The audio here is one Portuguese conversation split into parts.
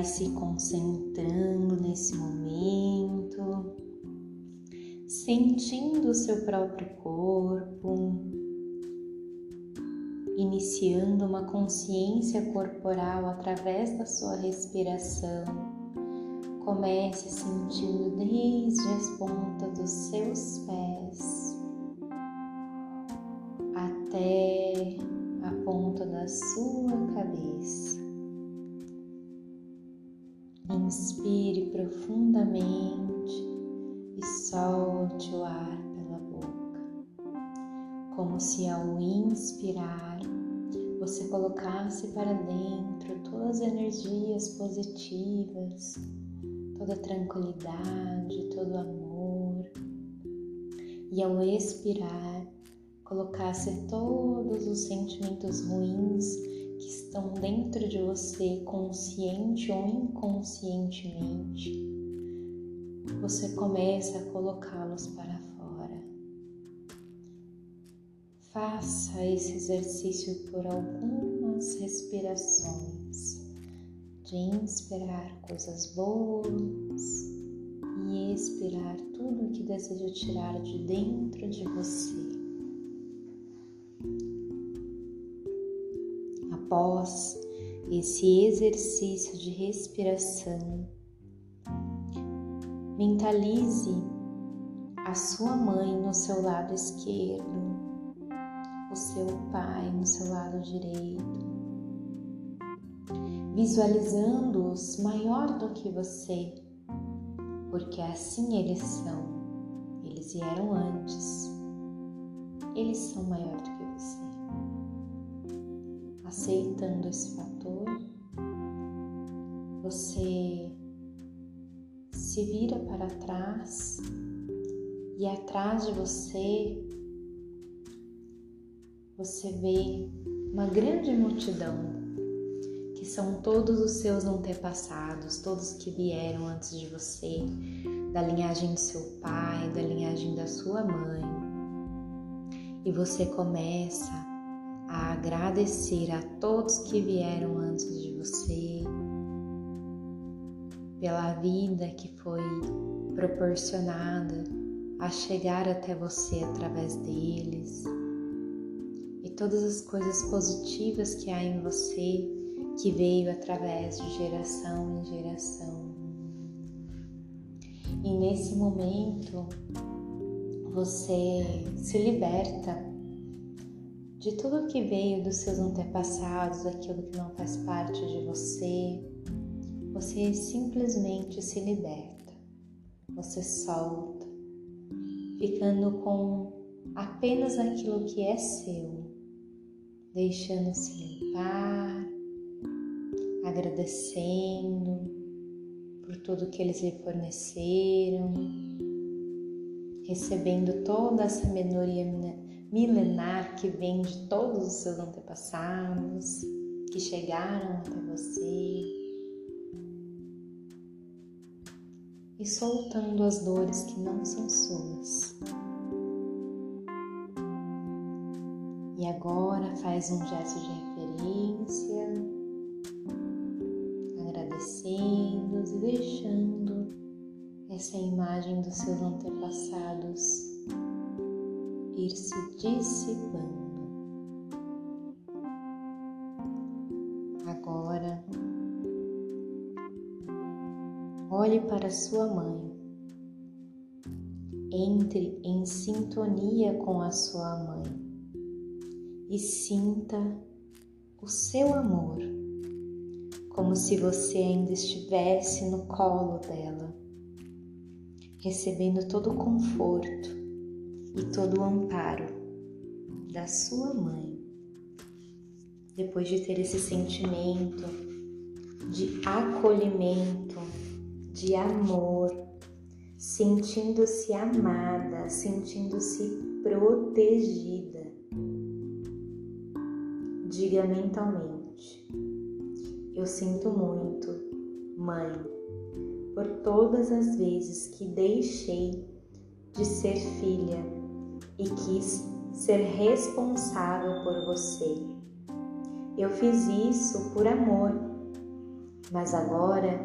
vai se concentrando nesse momento, sentindo o seu próprio corpo, iniciando uma consciência corporal através da sua respiração. Comece sentindo desde as pontas dos seus pés até a ponta da sua cabeça. Inspire profundamente e solte o ar pela boca, como se ao inspirar você colocasse para dentro todas as energias positivas, toda tranquilidade, todo amor, e ao expirar colocasse todos os sentimentos ruins que estão dentro de você, consciente ou inconscientemente, você começa a colocá-los para fora. Faça esse exercício por algumas respirações, de inspirar coisas boas e expirar tudo que deseja tirar de dentro de você. Após esse exercício de respiração, mentalize a sua mãe no seu lado esquerdo, o seu pai no seu lado direito, visualizando-os maior do que você, porque assim eles são, eles vieram antes, eles são maior do que aceitando esse fator, você se vira para trás e atrás de você você vê uma grande multidão que são todos os seus antepassados, todos que vieram antes de você, da linhagem do seu pai, da linhagem da sua mãe. E você começa a agradecer a todos que vieram antes de você, pela vida que foi proporcionada a chegar até você através deles e todas as coisas positivas que há em você que veio através de geração em geração. E nesse momento você se liberta de tudo que veio dos seus antepassados, aquilo que não faz parte de você, você simplesmente se liberta, você solta, ficando com apenas aquilo que é seu, deixando-se limpar, agradecendo por tudo que eles lhe forneceram, recebendo toda a sabedoria milenar que vem de todos os seus antepassados que chegaram até você e soltando as dores que não são suas. E agora faz um gesto de referência, agradecendo e deixando essa imagem dos seus antepassados ir se dissipando. Agora, olhe para sua mãe. Entre em sintonia com a sua mãe e sinta o seu amor, como se você ainda estivesse no colo dela, recebendo todo o conforto e todo o amparo da sua mãe. Depois de ter esse sentimento de acolhimento, de amor, sentindo-se amada, sentindo-se protegida. Diga mentalmente: Eu sinto muito, mãe, por todas as vezes que deixei de ser filha e quis ser responsável por você. Eu fiz isso por amor, Mas agora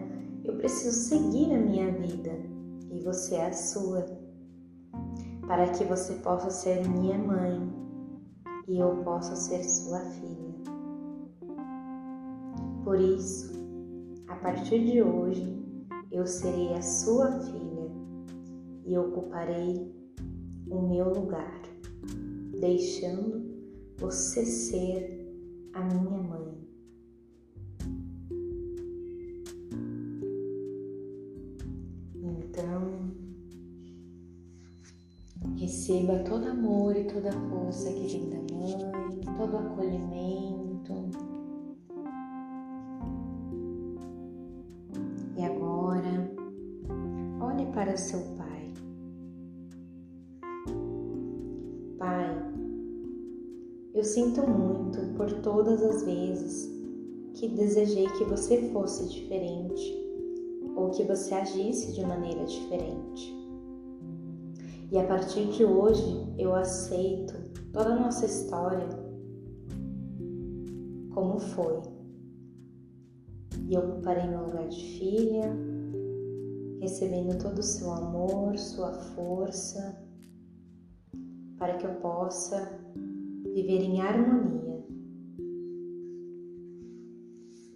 eu preciso seguir a minha vida e você a sua, para que você possa ser minha mãe e eu possa ser sua filha. Por isso, a partir de hoje, eu serei a sua filha e ocuparei o meu lugar, deixando você ser a minha mãe. Então, receba todo amor e toda força que vem da mãe, todo acolhimento. E agora, olhe para seu pai. Sinto muito por todas as vezes que desejei que você fosse diferente ou que você agisse de maneira diferente. E a partir de hoje eu aceito toda a nossa história como foi. E ocuparei meu lugar de filha, recebendo todo o seu amor, sua força, para que eu possa viver em harmonia.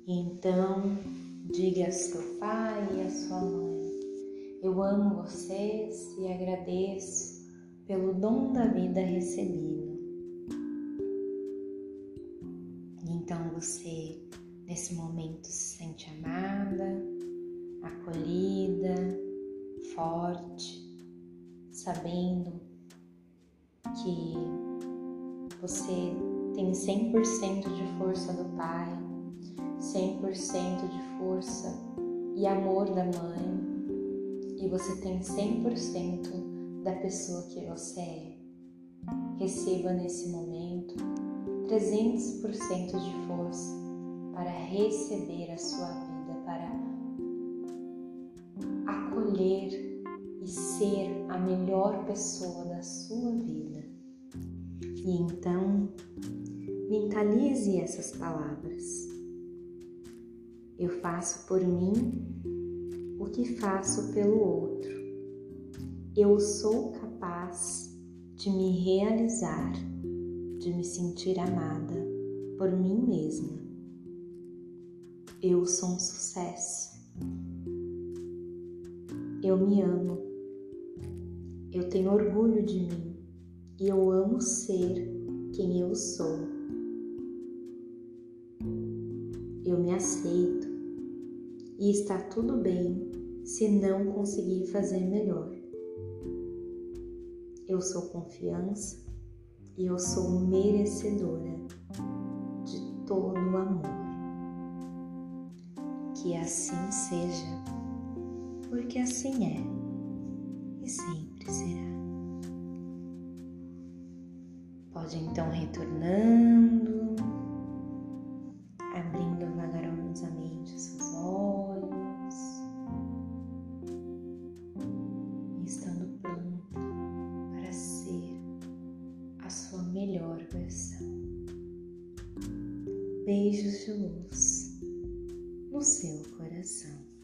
Então, Diga a seu pai e a sua mãe: Eu amo vocês e agradeço pelo dom da vida recebido. Então você, nesse momento, se sente amada, acolhida, forte, sabendo que você tem 100% de força do Pai 100% de força e amor da mãe e você tem 100% da pessoa que você é. Receba nesse momento 300% de força para receber a sua vida, para acolher e ser a melhor pessoa da sua vida. E então, mentalize essas palavras. Eu faço por mim o que faço pelo outro. Eu sou capaz de me realizar, de me sentir amada por mim mesma. Eu sou um sucesso. Eu me amo. Eu tenho orgulho de mim e eu amo ser quem eu sou. Eu me aceito e está tudo bem se não conseguir fazer melhor. Eu sou confiança e eu sou merecedora de todo o amor. Que assim seja, porque assim é e sempre será. Pode então retornando, abrindo vagarosamente seus olhos melhor versão. Beijos de luz no seu coração.